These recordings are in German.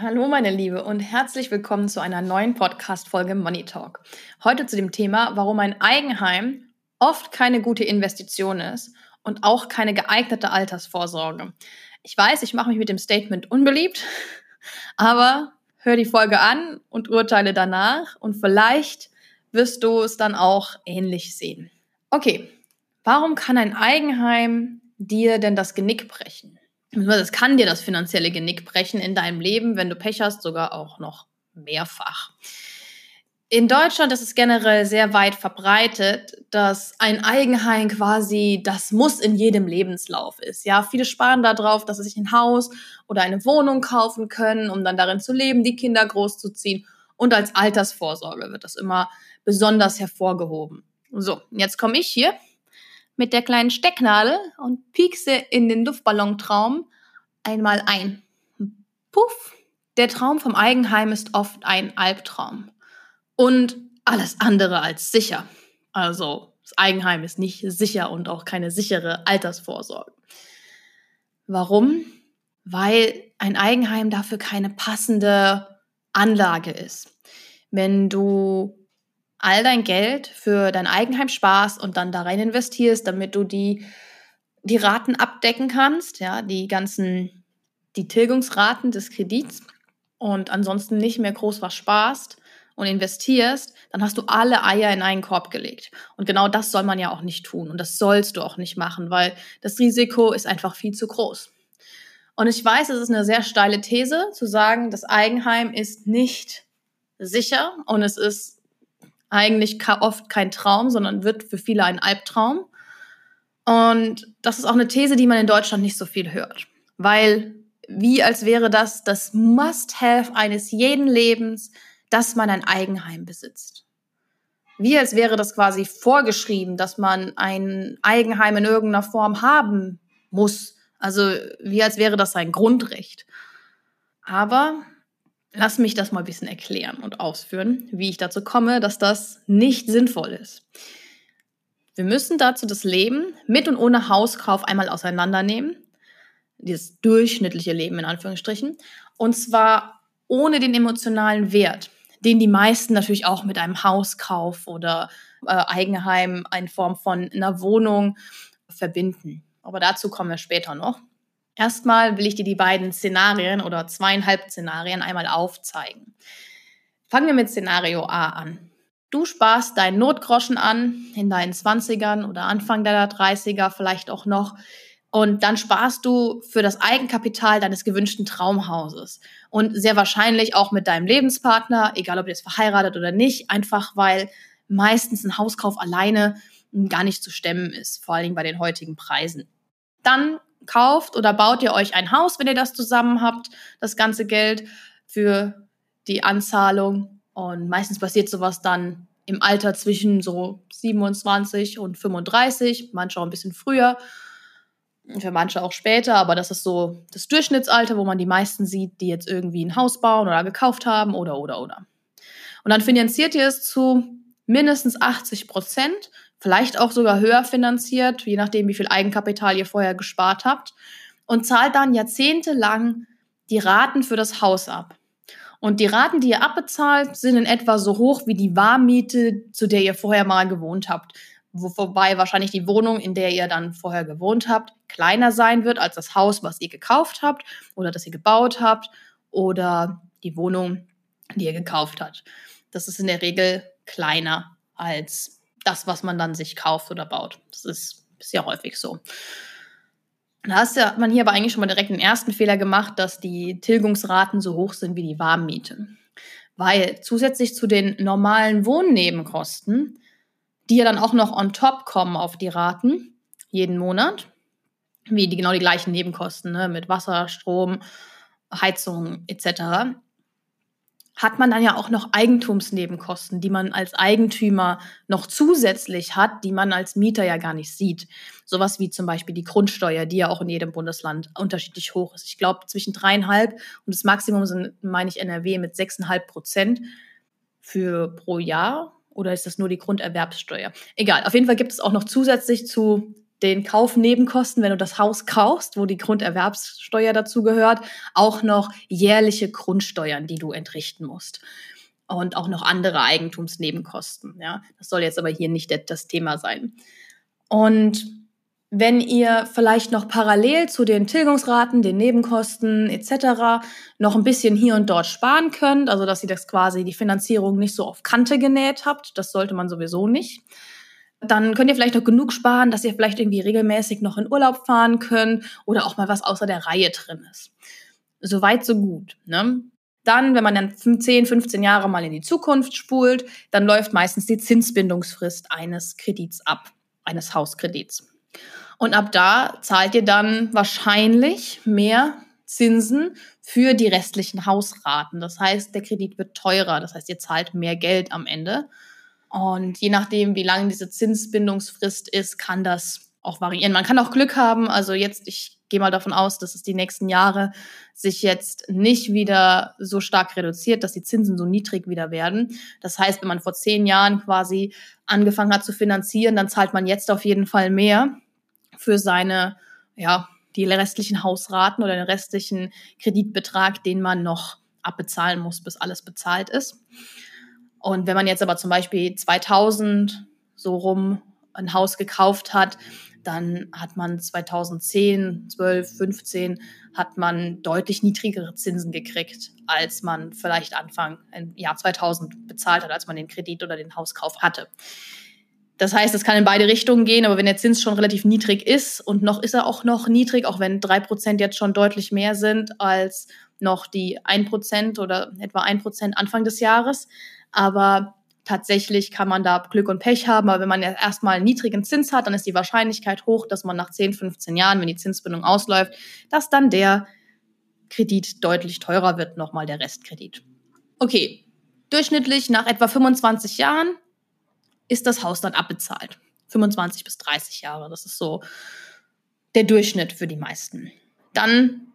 Hallo meine Liebe und herzlich willkommen zu einer neuen Podcast-Folge Money Talk. Heute zu dem Thema, warum ein Eigenheim oft keine gute Investition ist und auch keine geeignete Altersvorsorge. Ich weiß, ich mache mich mit dem Statement unbeliebt, aber hör die Folge an und urteile danach und vielleicht wirst du es dann auch ähnlich sehen. Okay, warum kann ein Eigenheim dir denn das Genick brechen? Es kann dir das finanzielle Genick brechen in deinem Leben, wenn du Pech hast, sogar auch noch mehrfach. In Deutschland ist es generell sehr weit verbreitet, dass ein Eigenheim quasi das Muss in jedem Lebenslauf ist. Ja, viele sparen darauf, dass sie sich ein Haus oder eine Wohnung kaufen können, um dann darin zu leben, die Kinder großzuziehen. Und als Altersvorsorge wird das immer besonders hervorgehoben. So, jetzt komme ich hier mit der kleinen Stecknadel und piekse in den Luftballontraum einmal ein. Puff! Der Traum vom Eigenheim ist oft ein Albtraum und alles andere als sicher. Also das Eigenheim ist nicht sicher und auch keine sichere Altersvorsorge. Warum? Weil ein Eigenheim dafür keine passende Anlage ist. Wenn du all dein Geld für dein Eigenheim sparst und dann da rein investierst, damit du die, die Raten abdecken kannst, ja, die ganzen, die Tilgungsraten des Kredits und ansonsten nicht mehr groß was sparst, und investierst, dann hast du alle Eier in einen Korb gelegt. Und genau das soll man ja auch nicht tun. Und das sollst du auch nicht machen, weil das Risiko ist einfach viel zu groß. Und ich weiß, es ist eine sehr steile These zu sagen, das Eigenheim ist nicht sicher und es ist eigentlich oft kein Traum, sondern wird für viele ein Albtraum. Und das ist auch eine These, die man in Deutschland nicht so viel hört, weil wie als wäre das das Must-Have eines jeden Lebens, dass man ein Eigenheim besitzt. Wie als wäre das quasi vorgeschrieben, dass man ein Eigenheim in irgendeiner Form haben muss. Also wie als wäre das ein Grundrecht. Aber lass mich das mal ein bisschen erklären und ausführen, wie ich dazu komme, dass das nicht sinnvoll ist. Wir müssen dazu das Leben mit und ohne Hauskauf einmal auseinandernehmen. Dieses durchschnittliche Leben in Anführungsstrichen. Und zwar ohne den emotionalen Wert den die meisten natürlich auch mit einem Hauskauf oder äh, Eigenheim in Form von einer Wohnung verbinden. Aber dazu kommen wir später noch. Erstmal will ich dir die beiden Szenarien oder zweieinhalb Szenarien einmal aufzeigen. Fangen wir mit Szenario A an. Du sparst deinen Notgroschen an in deinen 20ern oder Anfang deiner 30er vielleicht auch noch und dann sparst du für das Eigenkapital deines gewünschten Traumhauses. Und sehr wahrscheinlich auch mit deinem Lebenspartner, egal ob ihr jetzt verheiratet oder nicht, einfach weil meistens ein Hauskauf alleine gar nicht zu stemmen ist, vor allen Dingen bei den heutigen Preisen. Dann kauft oder baut ihr euch ein Haus, wenn ihr das zusammen habt, das ganze Geld für die Anzahlung. Und meistens passiert sowas dann im Alter zwischen so 27 und 35, manchmal auch ein bisschen früher für manche auch später, aber das ist so das Durchschnittsalter, wo man die meisten sieht, die jetzt irgendwie ein Haus bauen oder gekauft haben oder oder oder. Und dann finanziert ihr es zu mindestens 80 Prozent, vielleicht auch sogar höher finanziert, je nachdem, wie viel Eigenkapital ihr vorher gespart habt, und zahlt dann jahrzehntelang die Raten für das Haus ab. Und die Raten, die ihr abbezahlt, sind in etwa so hoch wie die Warmmiete, zu der ihr vorher mal gewohnt habt wobei wahrscheinlich die Wohnung, in der ihr dann vorher gewohnt habt, kleiner sein wird als das Haus, was ihr gekauft habt oder das ihr gebaut habt oder die Wohnung, die ihr gekauft habt. Das ist in der Regel kleiner als das, was man dann sich kauft oder baut. Das ist sehr häufig so. Da hast ja man hier aber eigentlich schon mal direkt den ersten Fehler gemacht, dass die Tilgungsraten so hoch sind wie die Warmmiete. Weil zusätzlich zu den normalen Wohnnebenkosten die ja dann auch noch on top kommen auf die Raten jeden Monat, wie die genau die gleichen Nebenkosten ne, mit Wasser, Strom, Heizung etc. hat man dann ja auch noch Eigentumsnebenkosten, die man als Eigentümer noch zusätzlich hat, die man als Mieter ja gar nicht sieht. Sowas wie zum Beispiel die Grundsteuer, die ja auch in jedem Bundesland unterschiedlich hoch ist. Ich glaube zwischen dreieinhalb und das Maximum sind, meine ich, NRW mit sechseinhalb Prozent für pro Jahr. Oder ist das nur die Grunderwerbssteuer? Egal. Auf jeden Fall gibt es auch noch zusätzlich zu den Kaufnebenkosten, wenn du das Haus kaufst, wo die Grunderwerbssteuer dazu gehört, auch noch jährliche Grundsteuern, die du entrichten musst. Und auch noch andere Eigentumsnebenkosten. Ja, das soll jetzt aber hier nicht das Thema sein. Und wenn ihr vielleicht noch parallel zu den Tilgungsraten, den Nebenkosten etc. noch ein bisschen hier und dort sparen könnt, also dass ihr das quasi die Finanzierung nicht so auf Kante genäht habt, das sollte man sowieso nicht dann könnt ihr vielleicht noch genug sparen, dass ihr vielleicht irgendwie regelmäßig noch in Urlaub fahren könnt oder auch mal was außer der Reihe drin ist. Soweit, so gut. Ne? Dann, wenn man dann 10, 15 Jahre mal in die Zukunft spult, dann läuft meistens die Zinsbindungsfrist eines Kredits ab, eines Hauskredits. Und ab da zahlt ihr dann wahrscheinlich mehr Zinsen für die restlichen Hausraten. Das heißt, der Kredit wird teurer. Das heißt, ihr zahlt mehr Geld am Ende. Und je nachdem, wie lang diese Zinsbindungsfrist ist, kann das auch variieren. Man kann auch Glück haben. Also jetzt, ich gehe mal davon aus, dass es die nächsten Jahre sich jetzt nicht wieder so stark reduziert, dass die Zinsen so niedrig wieder werden. Das heißt, wenn man vor zehn Jahren quasi angefangen hat zu finanzieren, dann zahlt man jetzt auf jeden Fall mehr für seine, ja, die restlichen Hausraten oder den restlichen Kreditbetrag, den man noch abbezahlen muss, bis alles bezahlt ist. Und wenn man jetzt aber zum Beispiel 2000 so rum ein Haus gekauft hat, dann hat man 2010, 12, 15 hat man deutlich niedrigere Zinsen gekriegt, als man vielleicht Anfang im Jahr 2000 bezahlt hat, als man den Kredit oder den Hauskauf hatte. Das heißt, es kann in beide Richtungen gehen, aber wenn der Zins schon relativ niedrig ist und noch ist er auch noch niedrig, auch wenn drei Prozent jetzt schon deutlich mehr sind als noch die ein Prozent oder etwa ein Prozent Anfang des Jahres, aber tatsächlich kann man da Glück und Pech haben. Aber wenn man erstmal einen niedrigen Zins hat, dann ist die Wahrscheinlichkeit hoch, dass man nach 10, 15 Jahren, wenn die Zinsbindung ausläuft, dass dann der Kredit deutlich teurer wird, nochmal der Restkredit. Okay, durchschnittlich nach etwa 25 Jahren ist das Haus dann abbezahlt. 25 bis 30 Jahre, das ist so der Durchschnitt für die meisten. Dann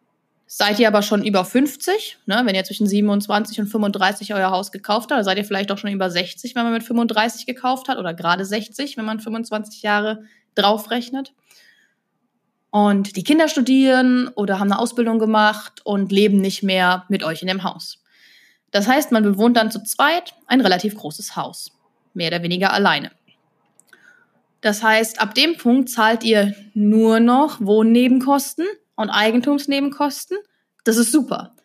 Seid ihr aber schon über 50, ne? wenn ihr zwischen 27 und 35 euer Haus gekauft habt, seid ihr vielleicht auch schon über 60, wenn man mit 35 gekauft hat oder gerade 60, wenn man 25 Jahre draufrechnet. Und die Kinder studieren oder haben eine Ausbildung gemacht und leben nicht mehr mit euch in dem Haus. Das heißt, man bewohnt dann zu zweit ein relativ großes Haus, mehr oder weniger alleine. Das heißt, ab dem Punkt zahlt ihr nur noch Wohnnebenkosten und Eigentumsnebenkosten. Das ist super.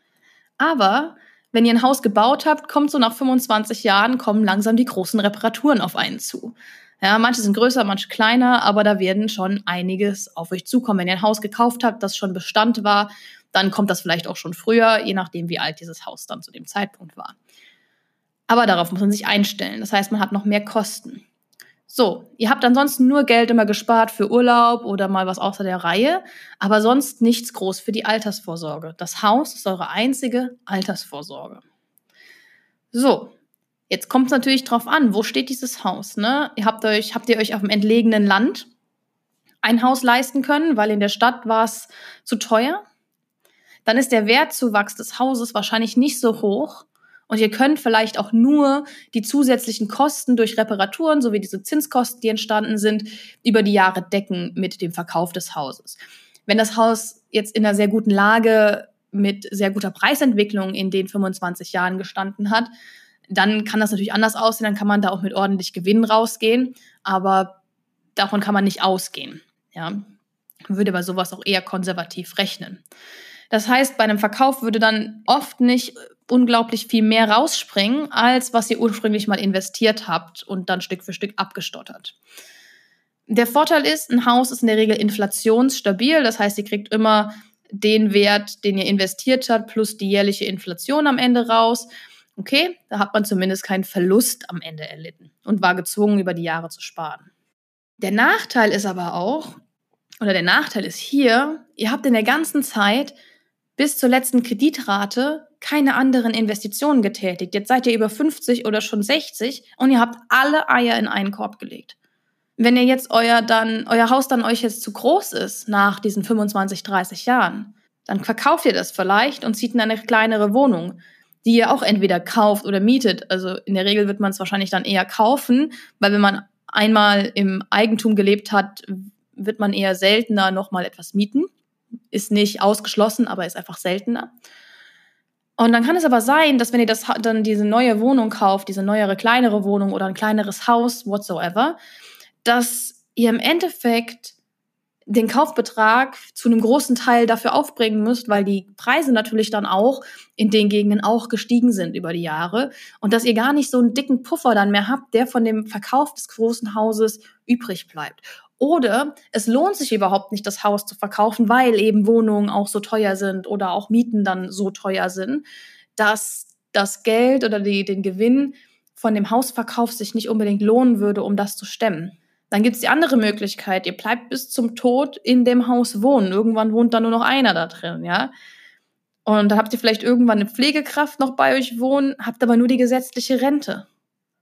Aber wenn ihr ein Haus gebaut habt, kommt so nach 25 Jahren, kommen langsam die großen Reparaturen auf einen zu. Ja, manche sind größer, manche kleiner, aber da werden schon einiges auf euch zukommen. Wenn ihr ein Haus gekauft habt, das schon Bestand war, dann kommt das vielleicht auch schon früher, je nachdem, wie alt dieses Haus dann zu dem Zeitpunkt war. Aber darauf muss man sich einstellen. Das heißt, man hat noch mehr Kosten. So, ihr habt ansonsten nur Geld immer gespart für Urlaub oder mal was außer der Reihe, aber sonst nichts groß für die Altersvorsorge. Das Haus ist eure einzige Altersvorsorge. So, jetzt kommt es natürlich drauf an, wo steht dieses Haus? Ne? Ihr habt euch, habt ihr euch auf dem entlegenen Land ein Haus leisten können, weil in der Stadt war es zu teuer? Dann ist der Wertzuwachs des Hauses wahrscheinlich nicht so hoch, und ihr könnt vielleicht auch nur die zusätzlichen Kosten durch Reparaturen sowie diese Zinskosten, die entstanden sind, über die Jahre decken mit dem Verkauf des Hauses. Wenn das Haus jetzt in einer sehr guten Lage mit sehr guter Preisentwicklung in den 25 Jahren gestanden hat, dann kann das natürlich anders aussehen, dann kann man da auch mit ordentlich Gewinn rausgehen, aber davon kann man nicht ausgehen. Ja, würde bei sowas auch eher konservativ rechnen. Das heißt, bei einem Verkauf würde dann oft nicht unglaublich viel mehr rausspringen, als was ihr ursprünglich mal investiert habt und dann Stück für Stück abgestottert. Der Vorteil ist, ein Haus ist in der Regel inflationsstabil, das heißt, ihr kriegt immer den Wert, den ihr investiert habt, plus die jährliche Inflation am Ende raus. Okay, da hat man zumindest keinen Verlust am Ende erlitten und war gezwungen, über die Jahre zu sparen. Der Nachteil ist aber auch, oder der Nachteil ist hier, ihr habt in der ganzen Zeit bis zur letzten Kreditrate keine anderen Investitionen getätigt. Jetzt seid ihr über 50 oder schon 60 und ihr habt alle Eier in einen Korb gelegt. Wenn ihr jetzt euer dann, euer Haus dann euch jetzt zu groß ist nach diesen 25, 30 Jahren, dann verkauft ihr das vielleicht und zieht in eine kleinere Wohnung, die ihr auch entweder kauft oder mietet. Also in der Regel wird man es wahrscheinlich dann eher kaufen, weil wenn man einmal im Eigentum gelebt hat, wird man eher seltener nochmal etwas mieten. Ist nicht ausgeschlossen, aber ist einfach seltener. Und dann kann es aber sein, dass wenn ihr das dann diese neue Wohnung kauft, diese neuere kleinere Wohnung oder ein kleineres Haus, whatsoever, dass ihr im Endeffekt den Kaufbetrag zu einem großen Teil dafür aufbringen müsst, weil die Preise natürlich dann auch in den Gegenden auch gestiegen sind über die Jahre und dass ihr gar nicht so einen dicken Puffer dann mehr habt, der von dem Verkauf des großen Hauses übrig bleibt. Oder es lohnt sich überhaupt nicht, das Haus zu verkaufen, weil eben Wohnungen auch so teuer sind oder auch Mieten dann so teuer sind, dass das Geld oder die, den Gewinn von dem Hausverkauf sich nicht unbedingt lohnen würde, um das zu stemmen. Dann gibt's die andere Möglichkeit, ihr bleibt bis zum Tod in dem Haus wohnen. Irgendwann wohnt da nur noch einer da drin, ja. Und dann habt ihr vielleicht irgendwann eine Pflegekraft noch bei euch wohnen, habt aber nur die gesetzliche Rente.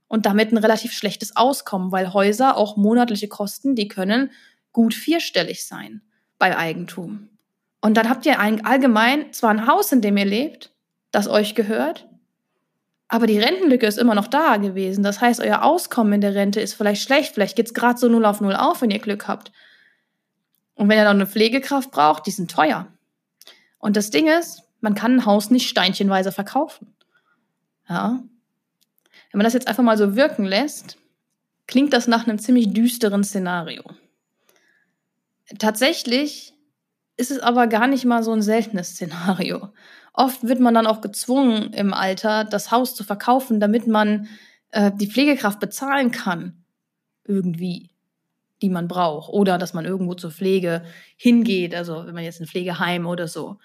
Und damit ein relativ schlechtes Auskommen, weil Häuser auch monatliche Kosten, die können gut vierstellig sein bei Eigentum. Und dann habt ihr allgemein zwar ein Haus, in dem ihr lebt, das euch gehört, aber die Rentenlücke ist immer noch da gewesen. Das heißt, euer Auskommen in der Rente ist vielleicht schlecht. Vielleicht geht's gerade so null auf null auf, wenn ihr Glück habt. Und wenn ihr noch eine Pflegekraft braucht, die sind teuer. Und das Ding ist, man kann ein Haus nicht steinchenweise verkaufen. Ja. Wenn man das jetzt einfach mal so wirken lässt, klingt das nach einem ziemlich düsteren Szenario. Tatsächlich ist es aber gar nicht mal so ein seltenes Szenario. Oft wird man dann auch gezwungen im Alter, das Haus zu verkaufen, damit man äh, die Pflegekraft bezahlen kann. Irgendwie, die man braucht. Oder dass man irgendwo zur Pflege hingeht, also wenn man jetzt ein Pflegeheim oder so.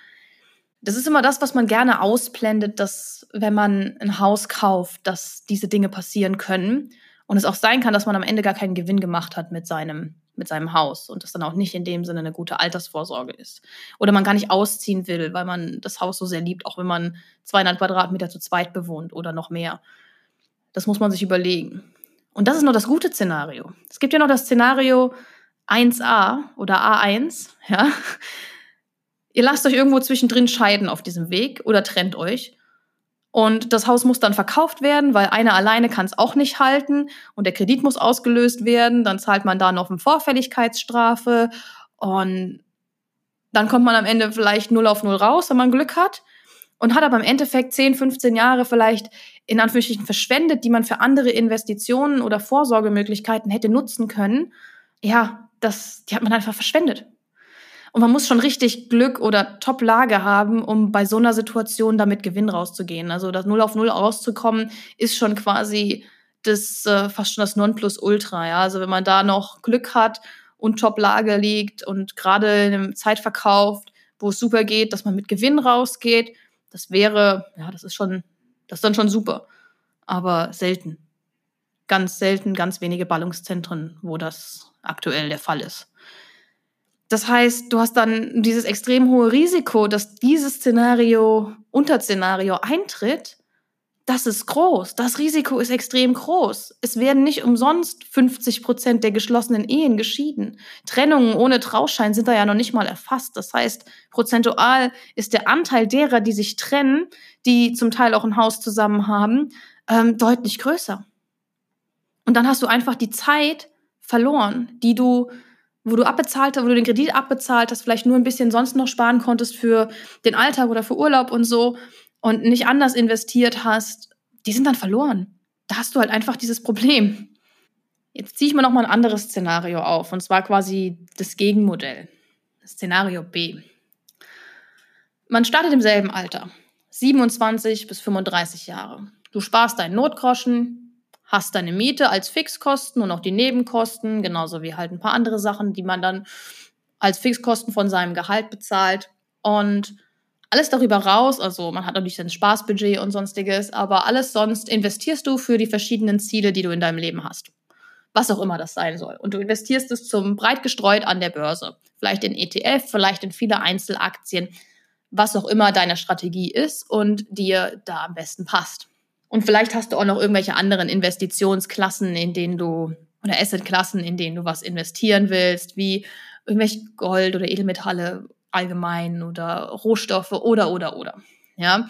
Das ist immer das, was man gerne ausblendet, dass wenn man ein Haus kauft, dass diese Dinge passieren können. Und es auch sein kann, dass man am Ende gar keinen Gewinn gemacht hat mit seinem mit seinem Haus und das dann auch nicht in dem Sinne eine gute Altersvorsorge ist. Oder man gar nicht ausziehen will, weil man das Haus so sehr liebt, auch wenn man 200 Quadratmeter zu zweit bewohnt oder noch mehr. Das muss man sich überlegen. Und das ist noch das gute Szenario. Es gibt ja noch das Szenario 1a oder A1, ja. Ihr lasst euch irgendwo zwischendrin scheiden auf diesem Weg oder trennt euch und das Haus muss dann verkauft werden, weil einer alleine kann es auch nicht halten und der Kredit muss ausgelöst werden. Dann zahlt man da noch eine Vorfälligkeitsstrafe und dann kommt man am Ende vielleicht null auf null raus, wenn man Glück hat und hat aber im Endeffekt 10, 15 Jahre vielleicht in Anführungsstrichen verschwendet, die man für andere Investitionen oder Vorsorgemöglichkeiten hätte nutzen können. Ja, das, die hat man einfach verschwendet. Und man muss schon richtig Glück oder Top-Lage haben, um bei so einer Situation damit Gewinn rauszugehen. Also das Null auf Null rauszukommen, ist schon quasi das äh, fast schon das Nonplusultra. Ja? Also wenn man da noch Glück hat und Top-Lage liegt und gerade in einem Zeitverkauf, wo es super geht, dass man mit Gewinn rausgeht, das wäre, ja, das ist schon, das ist dann schon super. Aber selten. Ganz selten, ganz wenige Ballungszentren, wo das aktuell der Fall ist. Das heißt, du hast dann dieses extrem hohe Risiko, dass dieses Szenario, Unterszenario eintritt. Das ist groß. Das Risiko ist extrem groß. Es werden nicht umsonst 50 Prozent der geschlossenen Ehen geschieden. Trennungen ohne Trauschein sind da ja noch nicht mal erfasst. Das heißt, prozentual ist der Anteil derer, die sich trennen, die zum Teil auch ein Haus zusammen haben, ähm, deutlich größer. Und dann hast du einfach die Zeit verloren, die du wo du abbezahlt hast, wo du den Kredit abbezahlt hast, vielleicht nur ein bisschen sonst noch sparen konntest für den Alltag oder für Urlaub und so und nicht anders investiert hast, die sind dann verloren. Da hast du halt einfach dieses Problem. Jetzt ziehe ich mir noch mal ein anderes Szenario auf und zwar quasi das Gegenmodell. Szenario B. Man startet im selben Alter, 27 bis 35 Jahre. Du sparst deinen Notgroschen, hast deine Miete als Fixkosten und auch die Nebenkosten, genauso wie halt ein paar andere Sachen, die man dann als Fixkosten von seinem Gehalt bezahlt. Und alles darüber raus, also man hat natürlich ein Spaßbudget und sonstiges, aber alles sonst investierst du für die verschiedenen Ziele, die du in deinem Leben hast. Was auch immer das sein soll. Und du investierst es zum breit gestreut an der Börse. Vielleicht in ETF, vielleicht in viele Einzelaktien, was auch immer deine Strategie ist und dir da am besten passt. Und vielleicht hast du auch noch irgendwelche anderen Investitionsklassen, in denen du oder Assetklassen, in denen du was investieren willst, wie irgendwelche Gold oder Edelmetalle allgemein oder Rohstoffe oder oder oder. Ja,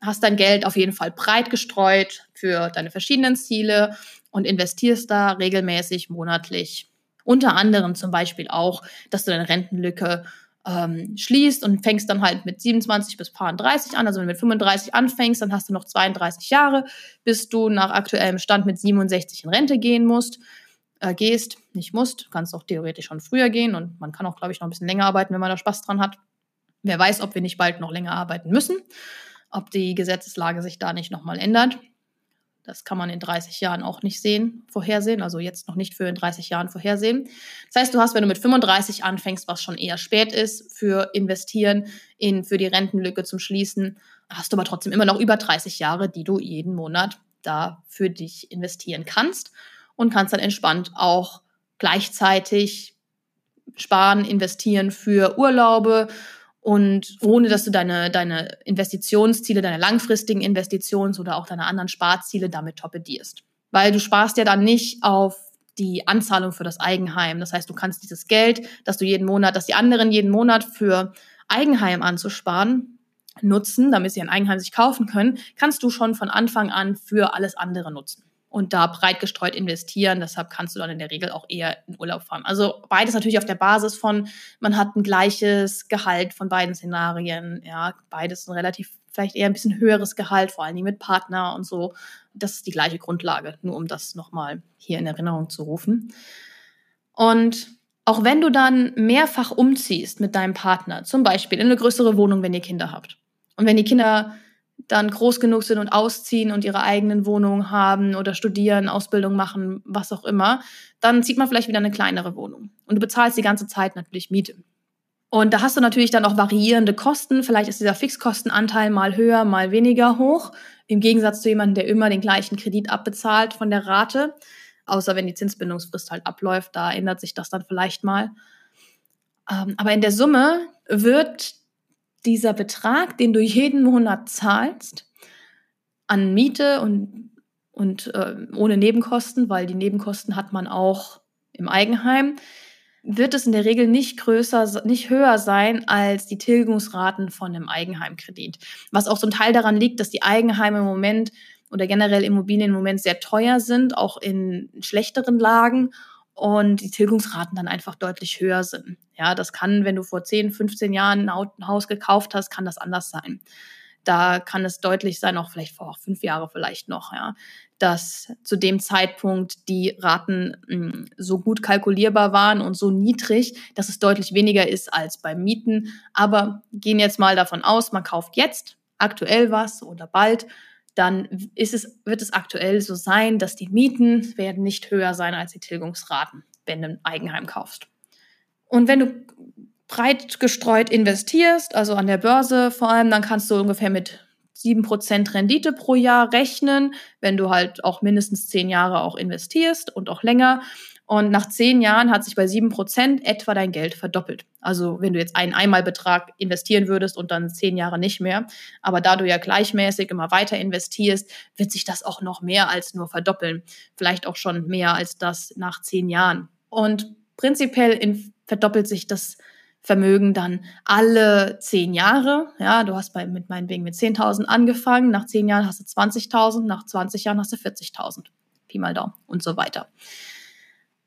hast dein Geld auf jeden Fall breit gestreut für deine verschiedenen Ziele und investierst da regelmäßig monatlich. Unter anderem zum Beispiel auch, dass du deine Rentenlücke ähm, schließt und fängst dann halt mit 27 bis 30 an. Also wenn du mit 35 anfängst, dann hast du noch 32 Jahre, bis du nach aktuellem Stand mit 67 in Rente gehen musst äh, gehst, nicht musst, kannst auch theoretisch schon früher gehen und man kann auch, glaube ich, noch ein bisschen länger arbeiten, wenn man da Spaß dran hat. Wer weiß, ob wir nicht bald noch länger arbeiten müssen, ob die Gesetzeslage sich da nicht nochmal ändert. Das kann man in 30 Jahren auch nicht sehen, vorhersehen, also jetzt noch nicht für in 30 Jahren vorhersehen. Das heißt, du hast, wenn du mit 35 anfängst, was schon eher spät ist für investieren in für die Rentenlücke zum Schließen, hast du aber trotzdem immer noch über 30 Jahre, die du jeden Monat da für dich investieren kannst und kannst dann entspannt auch gleichzeitig sparen, investieren für Urlaube und ohne dass du deine, deine Investitionsziele, deine langfristigen Investitions- oder auch deine anderen Sparziele damit torpedierst. Weil du sparst ja dann nicht auf die Anzahlung für das Eigenheim. Das heißt, du kannst dieses Geld, das du jeden Monat, das die anderen jeden Monat für Eigenheim anzusparen, nutzen, damit sie ein Eigenheim sich kaufen können, kannst du schon von Anfang an für alles andere nutzen und da breit gestreut investieren. Deshalb kannst du dann in der Regel auch eher in Urlaub fahren. Also beides natürlich auf der Basis von, man hat ein gleiches Gehalt von beiden Szenarien. Ja, beides ein relativ, vielleicht eher ein bisschen höheres Gehalt, vor allen Dingen mit Partner und so. Das ist die gleiche Grundlage, nur um das nochmal hier in Erinnerung zu rufen. Und auch wenn du dann mehrfach umziehst mit deinem Partner, zum Beispiel in eine größere Wohnung, wenn ihr Kinder habt. Und wenn die Kinder dann groß genug sind und ausziehen und ihre eigenen Wohnungen haben oder studieren, Ausbildung machen, was auch immer, dann zieht man vielleicht wieder eine kleinere Wohnung. Und du bezahlst die ganze Zeit natürlich Miete. Und da hast du natürlich dann auch variierende Kosten. Vielleicht ist dieser Fixkostenanteil mal höher, mal weniger hoch. Im Gegensatz zu jemandem, der immer den gleichen Kredit abbezahlt von der Rate. Außer wenn die Zinsbindungsfrist halt abläuft, da ändert sich das dann vielleicht mal. Ähm, aber in der Summe wird dieser Betrag, den du jeden Monat zahlst, an Miete und, und äh, ohne Nebenkosten, weil die Nebenkosten hat man auch im Eigenheim, wird es in der Regel nicht größer, nicht höher sein als die Tilgungsraten von einem Eigenheimkredit. Was auch zum Teil daran liegt, dass die Eigenheime im Moment oder generell Immobilien im Moment sehr teuer sind, auch in schlechteren Lagen und die Tilgungsraten dann einfach deutlich höher sind. Ja, das kann, wenn du vor 10, 15 Jahren ein Haus gekauft hast, kann das anders sein. Da kann es deutlich sein, auch vielleicht vor fünf Jahre vielleicht noch, ja, dass zu dem Zeitpunkt die Raten mh, hm, so gut kalkulierbar waren und so niedrig, dass es deutlich weniger ist als beim Mieten. Aber gehen jetzt mal davon aus, man kauft jetzt aktuell was oder bald dann ist es, wird es aktuell so sein, dass die Mieten werden nicht höher sein als die Tilgungsraten, wenn du ein Eigenheim kaufst. Und wenn du breit gestreut investierst, also an der Börse vor allem, dann kannst du ungefähr mit 7% Rendite pro Jahr rechnen, wenn du halt auch mindestens 10 Jahre auch investierst und auch länger. Und nach zehn Jahren hat sich bei sieben Prozent etwa dein Geld verdoppelt. Also wenn du jetzt einen Einmalbetrag investieren würdest und dann zehn Jahre nicht mehr. Aber da du ja gleichmäßig immer weiter investierst, wird sich das auch noch mehr als nur verdoppeln. Vielleicht auch schon mehr als das nach zehn Jahren. Und prinzipiell in, verdoppelt sich das Vermögen dann alle zehn Jahre. Ja, du hast bei, mit meinetwegen mit 10.000 angefangen. Nach zehn Jahren hast du 20.000. Nach 20 Jahren hast du 40.000. Pi mal Daumen und so weiter.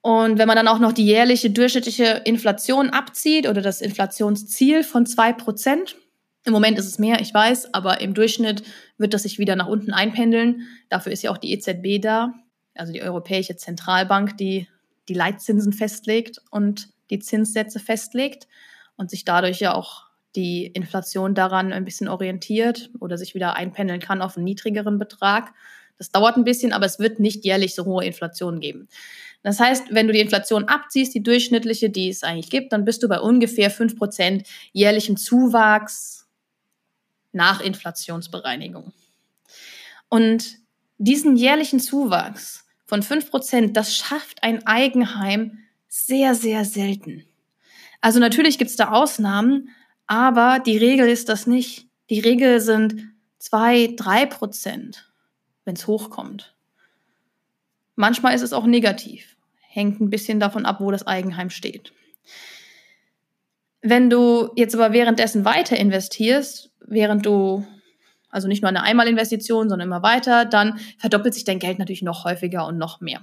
Und wenn man dann auch noch die jährliche durchschnittliche Inflation abzieht oder das Inflationsziel von zwei Prozent, im Moment ist es mehr, ich weiß, aber im Durchschnitt wird das sich wieder nach unten einpendeln. Dafür ist ja auch die EZB da, also die Europäische Zentralbank, die die Leitzinsen festlegt und die Zinssätze festlegt und sich dadurch ja auch die Inflation daran ein bisschen orientiert oder sich wieder einpendeln kann auf einen niedrigeren Betrag. Das dauert ein bisschen, aber es wird nicht jährlich so hohe Inflation geben. Das heißt, wenn du die Inflation abziehst, die durchschnittliche, die es eigentlich gibt, dann bist du bei ungefähr fünf Prozent jährlichem Zuwachs nach Inflationsbereinigung. Und diesen jährlichen Zuwachs von fünf Prozent, das schafft ein Eigenheim sehr, sehr selten. Also natürlich gibt es da Ausnahmen, Aber die Regel ist das nicht. Die Regel sind zwei, drei Prozent, wenn es hochkommt. Manchmal ist es auch negativ. Hängt ein bisschen davon ab, wo das Eigenheim steht. Wenn du jetzt aber währenddessen weiter investierst, während du, also nicht nur eine Einmalinvestition, sondern immer weiter, dann verdoppelt sich dein Geld natürlich noch häufiger und noch mehr.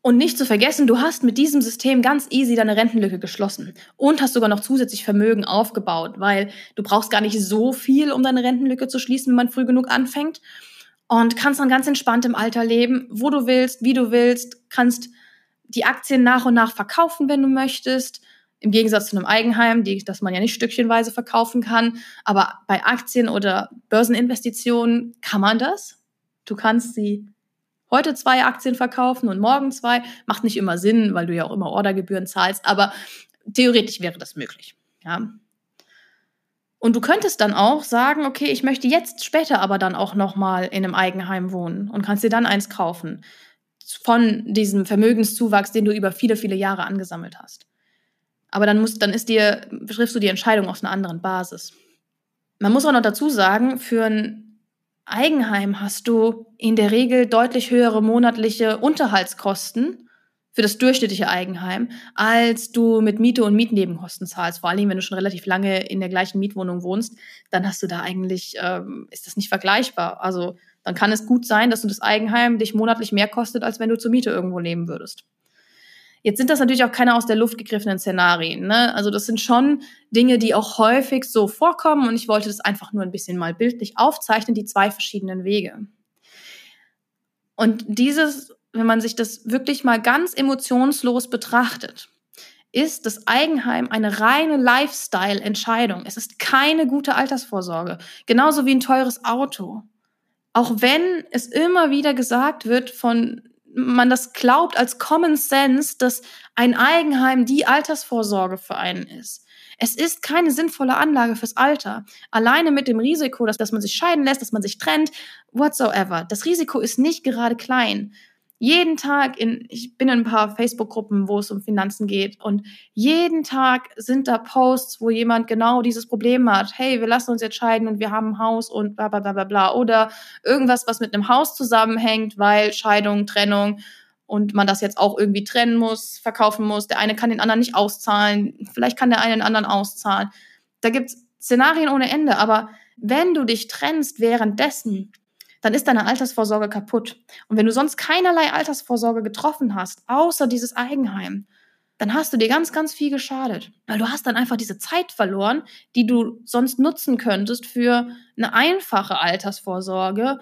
Und nicht zu vergessen, du hast mit diesem System ganz easy deine Rentenlücke geschlossen und hast sogar noch zusätzlich Vermögen aufgebaut, weil du brauchst gar nicht so viel, um deine Rentenlücke zu schließen, wenn man früh genug anfängt und kannst dann ganz entspannt im Alter leben, wo du willst, wie du willst, kannst die Aktien nach und nach verkaufen, wenn du möchtest, im Gegensatz zu einem Eigenheim, die, das man ja nicht stückchenweise verkaufen kann. Aber bei Aktien oder Börseninvestitionen kann man das. Du kannst sie heute zwei Aktien verkaufen und morgen zwei. Macht nicht immer Sinn, weil du ja auch immer Ordergebühren zahlst, aber theoretisch wäre das möglich. Ja. Und du könntest dann auch sagen, okay, ich möchte jetzt später aber dann auch nochmal in einem Eigenheim wohnen und kannst dir dann eins kaufen von diesem Vermögenszuwachs, den du über viele, viele Jahre angesammelt hast. Aber dann musst, dann ist dir, triffst du die Entscheidung auf einer anderen Basis. Man muss auch noch dazu sagen, für ein Eigenheim hast du in der Regel deutlich höhere monatliche Unterhaltskosten für das durchschnittliche Eigenheim, als du mit Miete und Mietnebenkosten zahlst. Vor allem, wenn du schon relativ lange in der gleichen Mietwohnung wohnst, dann hast du da eigentlich, ähm, ist das nicht vergleichbar. Also dann kann es gut sein, dass du das Eigenheim dich monatlich mehr kostet, als wenn du zur Miete irgendwo leben würdest. Jetzt sind das natürlich auch keine aus der Luft gegriffenen Szenarien. Ne? Also das sind schon Dinge, die auch häufig so vorkommen und ich wollte das einfach nur ein bisschen mal bildlich aufzeichnen, die zwei verschiedenen Wege. Und dieses, wenn man sich das wirklich mal ganz emotionslos betrachtet, ist das Eigenheim eine reine Lifestyle-Entscheidung. Es ist keine gute Altersvorsorge, genauso wie ein teures Auto. Auch wenn es immer wieder gesagt wird von man das glaubt als Common Sense, dass ein Eigenheim die Altersvorsorge für einen ist. Es ist keine sinnvolle Anlage fürs Alter. Alleine mit dem Risiko, dass, dass man sich scheiden lässt, dass man sich trennt, whatsoever. Das Risiko ist nicht gerade klein jeden Tag in, ich bin in ein paar Facebook-Gruppen, wo es um Finanzen geht und jeden Tag sind da Posts, wo jemand genau dieses Problem hat. Hey, wir lassen uns jetzt scheiden und wir haben ein Haus und bla, bla, bla, bla, bla. Oder irgendwas, was mit einem Haus zusammenhängt, weil Scheidung, Trennung und man das jetzt auch irgendwie trennen muss, verkaufen muss. Der eine kann den anderen nicht auszahlen. Vielleicht kann der eine den anderen auszahlen. Da gibt's Szenarien ohne Ende. Aber wenn du dich trennst währenddessen, dann ist deine Altersvorsorge kaputt. Und wenn du sonst keinerlei Altersvorsorge getroffen hast, außer dieses Eigenheim, dann hast du dir ganz, ganz viel geschadet. Weil du hast dann einfach diese Zeit verloren, die du sonst nutzen könntest für eine einfache Altersvorsorge,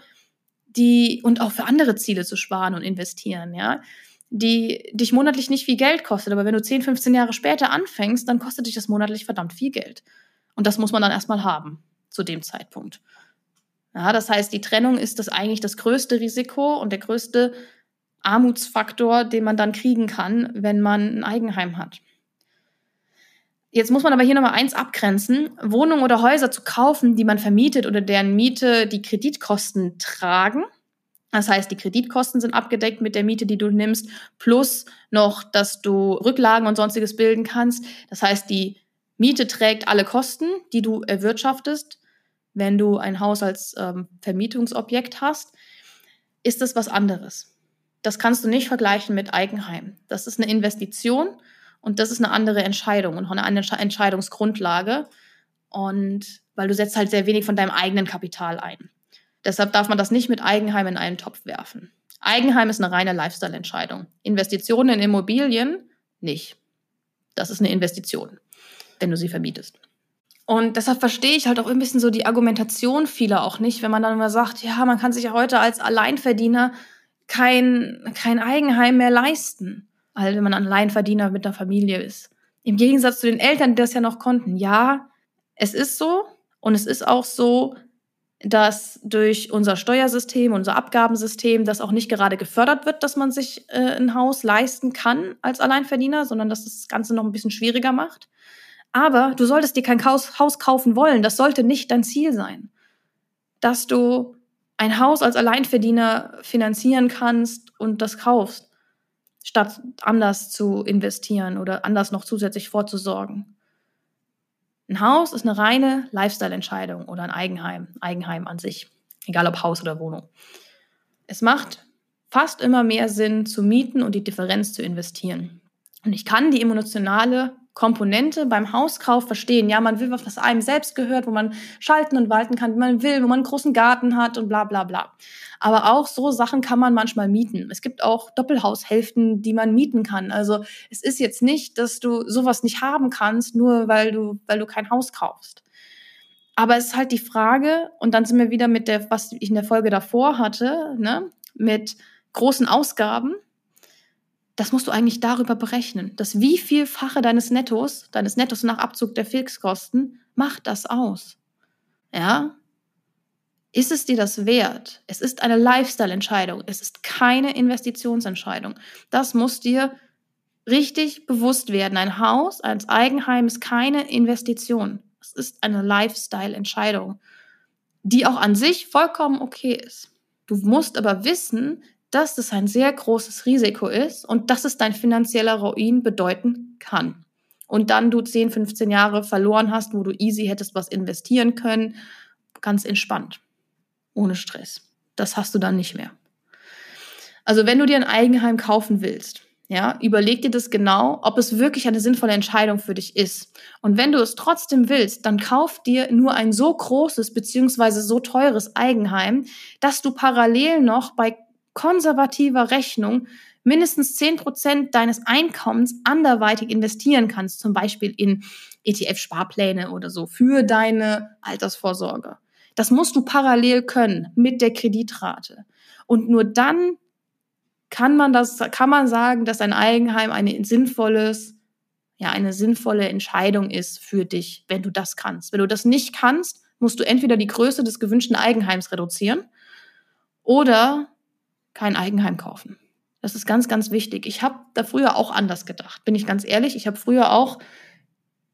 die und auch für andere Ziele zu sparen und investieren, ja, die dich monatlich nicht viel Geld kostet. Aber wenn du 10, 15 Jahre später anfängst, dann kostet dich das monatlich verdammt viel Geld. Und das muss man dann erstmal haben zu dem Zeitpunkt. Ja, das heißt, die Trennung ist das eigentlich das größte Risiko und der größte Armutsfaktor, den man dann kriegen kann, wenn man ein Eigenheim hat. Jetzt muss man aber hier nochmal eins abgrenzen. Wohnungen oder Häuser zu kaufen, die man vermietet oder deren Miete die Kreditkosten tragen. Das heißt, die Kreditkosten sind abgedeckt mit der Miete, die du nimmst, plus noch, dass du Rücklagen und sonstiges bilden kannst. Das heißt, die Miete trägt alle Kosten, die du erwirtschaftest wenn du ein Haus als ähm, Vermietungsobjekt hast, ist das was anderes. Das kannst du nicht vergleichen mit Eigenheim. Das ist eine Investition und das ist eine andere Entscheidung und eine andere Entscheidungsgrundlage. Und weil du setzt halt sehr wenig von deinem eigenen Kapital ein. Deshalb darf man das nicht mit Eigenheim in einen Topf werfen. Eigenheim ist eine reine Lifestyle-Entscheidung. Investitionen in Immobilien nicht. Das ist eine Investition, wenn du sie vermietest. Und deshalb verstehe ich halt auch ein bisschen so die Argumentation vieler auch nicht, wenn man dann immer sagt, ja, man kann sich ja heute als Alleinverdiener kein, kein Eigenheim mehr leisten, halt wenn man ein Alleinverdiener mit einer Familie ist. Im Gegensatz zu den Eltern, die das ja noch konnten. Ja, es ist so. Und es ist auch so, dass durch unser Steuersystem, unser Abgabensystem, das auch nicht gerade gefördert wird, dass man sich äh, ein Haus leisten kann als Alleinverdiener, sondern dass das Ganze noch ein bisschen schwieriger macht. Aber du solltest dir kein Haus kaufen wollen. Das sollte nicht dein Ziel sein. Dass du ein Haus als Alleinverdiener finanzieren kannst und das kaufst, statt anders zu investieren oder anders noch zusätzlich vorzusorgen. Ein Haus ist eine reine Lifestyle-Entscheidung oder ein Eigenheim, Eigenheim an sich, egal ob Haus oder Wohnung. Es macht fast immer mehr Sinn zu mieten und die Differenz zu investieren. Und ich kann die emotionale Komponente beim Hauskauf verstehen. Ja, man will was, einem selbst gehört, wo man schalten und walten kann, wie man will, wo man einen großen Garten hat und bla bla bla. Aber auch so Sachen kann man manchmal mieten. Es gibt auch Doppelhaushälften, die man mieten kann. Also es ist jetzt nicht, dass du sowas nicht haben kannst, nur weil du, weil du kein Haus kaufst. Aber es ist halt die Frage, und dann sind wir wieder mit der, was ich in der Folge davor hatte, ne, mit großen Ausgaben das musst du eigentlich darüber berechnen. Das wie vielfache deines Nettos, deines Nettos nach Abzug der Fixkosten, macht das aus. Ja? Ist es dir das wert? Es ist eine Lifestyle-Entscheidung. Es ist keine Investitionsentscheidung. Das muss dir richtig bewusst werden. Ein Haus als Eigenheim ist keine Investition. Es ist eine Lifestyle-Entscheidung, die auch an sich vollkommen okay ist. Du musst aber wissen, dass das ein sehr großes Risiko ist und dass es dein finanzieller Ruin bedeuten kann. Und dann du 10, 15 Jahre verloren hast, wo du easy hättest was investieren können, ganz entspannt, ohne Stress. Das hast du dann nicht mehr. Also wenn du dir ein Eigenheim kaufen willst, ja, überleg dir das genau, ob es wirklich eine sinnvolle Entscheidung für dich ist. Und wenn du es trotzdem willst, dann kauf dir nur ein so großes beziehungsweise so teures Eigenheim, dass du parallel noch bei konservativer Rechnung mindestens 10% deines Einkommens anderweitig investieren kannst, zum Beispiel in ETF-Sparpläne oder so für deine Altersvorsorge. Das musst du parallel können mit der Kreditrate. Und nur dann kann man das, kann man sagen, dass ein Eigenheim eine sinnvolles, ja, eine sinnvolle Entscheidung ist für dich, wenn du das kannst. Wenn du das nicht kannst, musst du entweder die Größe des gewünschten Eigenheims reduzieren oder kein Eigenheim kaufen. Das ist ganz, ganz wichtig. Ich habe da früher auch anders gedacht, bin ich ganz ehrlich. Ich habe früher auch,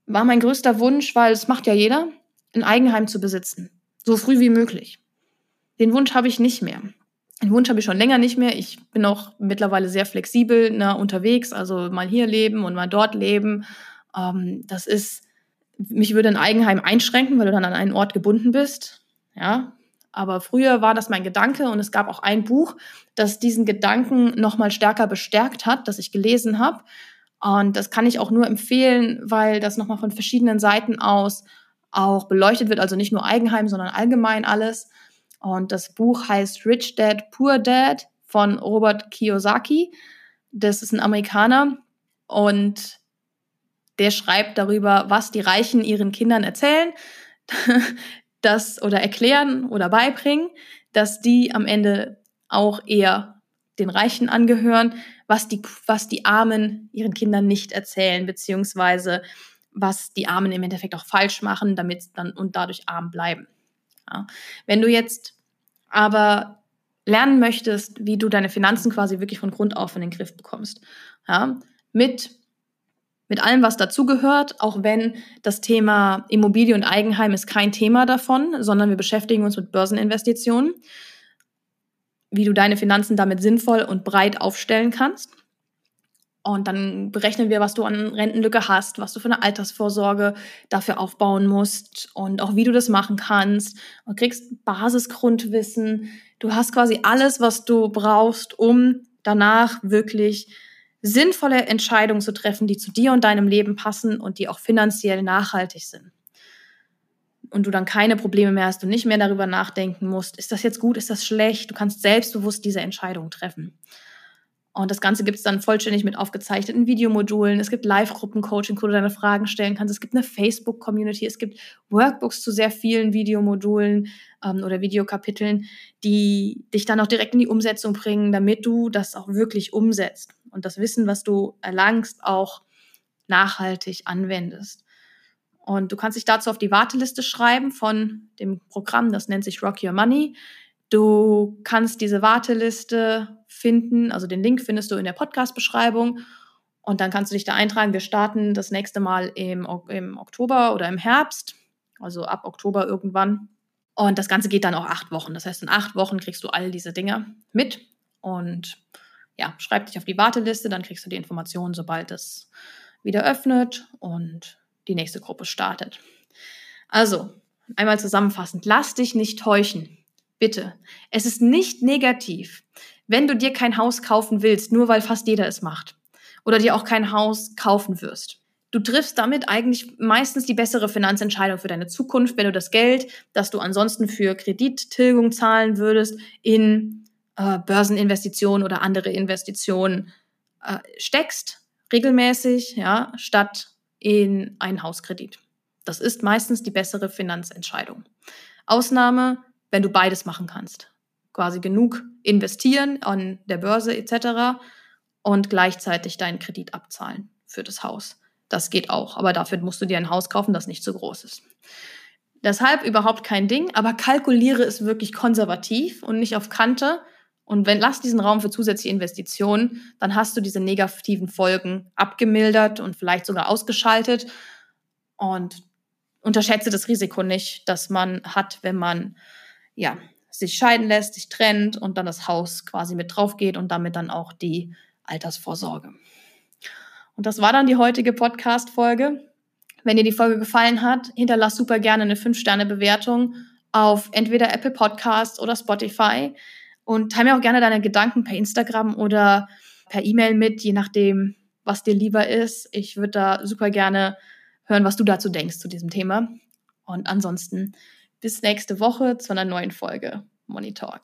war mein größter Wunsch, weil es macht ja jeder, ein Eigenheim zu besitzen. So früh wie möglich. Den Wunsch habe ich nicht mehr. Den Wunsch habe ich schon länger nicht mehr. Ich bin auch mittlerweile sehr flexibel ne, unterwegs, also mal hier leben und mal dort leben. Ähm, das ist, mich würde ein Eigenheim einschränken, weil du dann an einen Ort gebunden bist. Ja, aber früher war das mein Gedanke und es gab auch ein Buch, das diesen Gedanken noch mal stärker bestärkt hat, das ich gelesen habe. Und das kann ich auch nur empfehlen, weil das noch mal von verschiedenen Seiten aus auch beleuchtet wird, also nicht nur Eigenheim, sondern allgemein alles. Und das Buch heißt Rich Dad, Poor Dad von Robert Kiyosaki. Das ist ein Amerikaner und der schreibt darüber, was die Reichen ihren Kindern erzählen. das oder erklären oder beibringen, dass die am Ende auch eher den Reichen angehören, was die, was die Armen ihren Kindern nicht erzählen, beziehungsweise was die Armen im Endeffekt auch falsch machen, damit dann und dadurch arm bleiben. Ja. Wenn du jetzt aber lernen möchtest, wie du deine Finanzen quasi wirklich von Grund auf in den Griff bekommst, ja, mit mit allem, was dazugehört, auch wenn das Thema Immobilie und Eigenheim ist kein Thema davon, sondern wir beschäftigen uns mit Börseninvestitionen, wie du deine Finanzen damit sinnvoll und breit aufstellen kannst. Und dann berechnen wir, was du an Rentenlücke hast, was du für eine Altersvorsorge dafür aufbauen musst und auch wie du das machen kannst. Und kriegst Basisgrundwissen. Du hast quasi alles, was du brauchst, um danach wirklich sinnvolle Entscheidungen zu treffen, die zu dir und deinem Leben passen und die auch finanziell nachhaltig sind. Und du dann keine Probleme mehr hast und nicht mehr darüber nachdenken musst, ist das jetzt gut, ist das schlecht? Du kannst selbstbewusst diese Entscheidung treffen. Und das Ganze gibt es dann vollständig mit aufgezeichneten Videomodulen. Es gibt Live-Gruppen-Coaching, wo du deine Fragen stellen kannst. Es gibt eine Facebook-Community. Es gibt Workbooks zu sehr vielen Videomodulen ähm, oder Videokapiteln, die dich dann auch direkt in die Umsetzung bringen, damit du das auch wirklich umsetzt und das Wissen, was du erlangst, auch nachhaltig anwendest. Und du kannst dich dazu auf die Warteliste schreiben von dem Programm, das nennt sich Rock Your Money. Du kannst diese Warteliste finden, also den Link findest du in der Podcast-Beschreibung. Und dann kannst du dich da eintragen. Wir starten das nächste Mal im, im Oktober oder im Herbst, also ab Oktober irgendwann. Und das Ganze geht dann auch acht Wochen. Das heißt, in acht Wochen kriegst du all diese Dinge mit. Und ja, schreib dich auf die Warteliste, dann kriegst du die Informationen, sobald es wieder öffnet und die nächste Gruppe startet. Also, einmal zusammenfassend, lass dich nicht täuschen. Bitte. Es ist nicht negativ, wenn du dir kein Haus kaufen willst, nur weil fast jeder es macht. Oder dir auch kein Haus kaufen wirst. Du triffst damit eigentlich meistens die bessere Finanzentscheidung für deine Zukunft, wenn du das Geld, das du ansonsten für Kredittilgung zahlen würdest, in äh, Börseninvestitionen oder andere Investitionen äh, steckst, regelmäßig, ja, statt in einen Hauskredit. Das ist meistens die bessere Finanzentscheidung. Ausnahme, wenn du beides machen kannst. Quasi genug investieren an der Börse etc. und gleichzeitig deinen Kredit abzahlen für das Haus. Das geht auch, aber dafür musst du dir ein Haus kaufen, das nicht so groß ist. Deshalb überhaupt kein Ding, aber kalkuliere es wirklich konservativ und nicht auf Kante. Und wenn lass diesen Raum für zusätzliche Investitionen, dann hast du diese negativen Folgen abgemildert und vielleicht sogar ausgeschaltet. Und unterschätze das Risiko nicht, das man hat, wenn man ja sich scheiden lässt, sich trennt und dann das Haus quasi mit drauf geht und damit dann auch die Altersvorsorge. Und das war dann die heutige Podcast-Folge. Wenn dir die Folge gefallen hat, hinterlass super gerne eine 5-Sterne-Bewertung auf entweder Apple Podcast oder Spotify. Und teile mir auch gerne deine Gedanken per Instagram oder per E-Mail mit, je nachdem, was dir lieber ist. Ich würde da super gerne hören, was du dazu denkst zu diesem Thema. Und ansonsten bis nächste Woche zu einer neuen Folge Money Talk.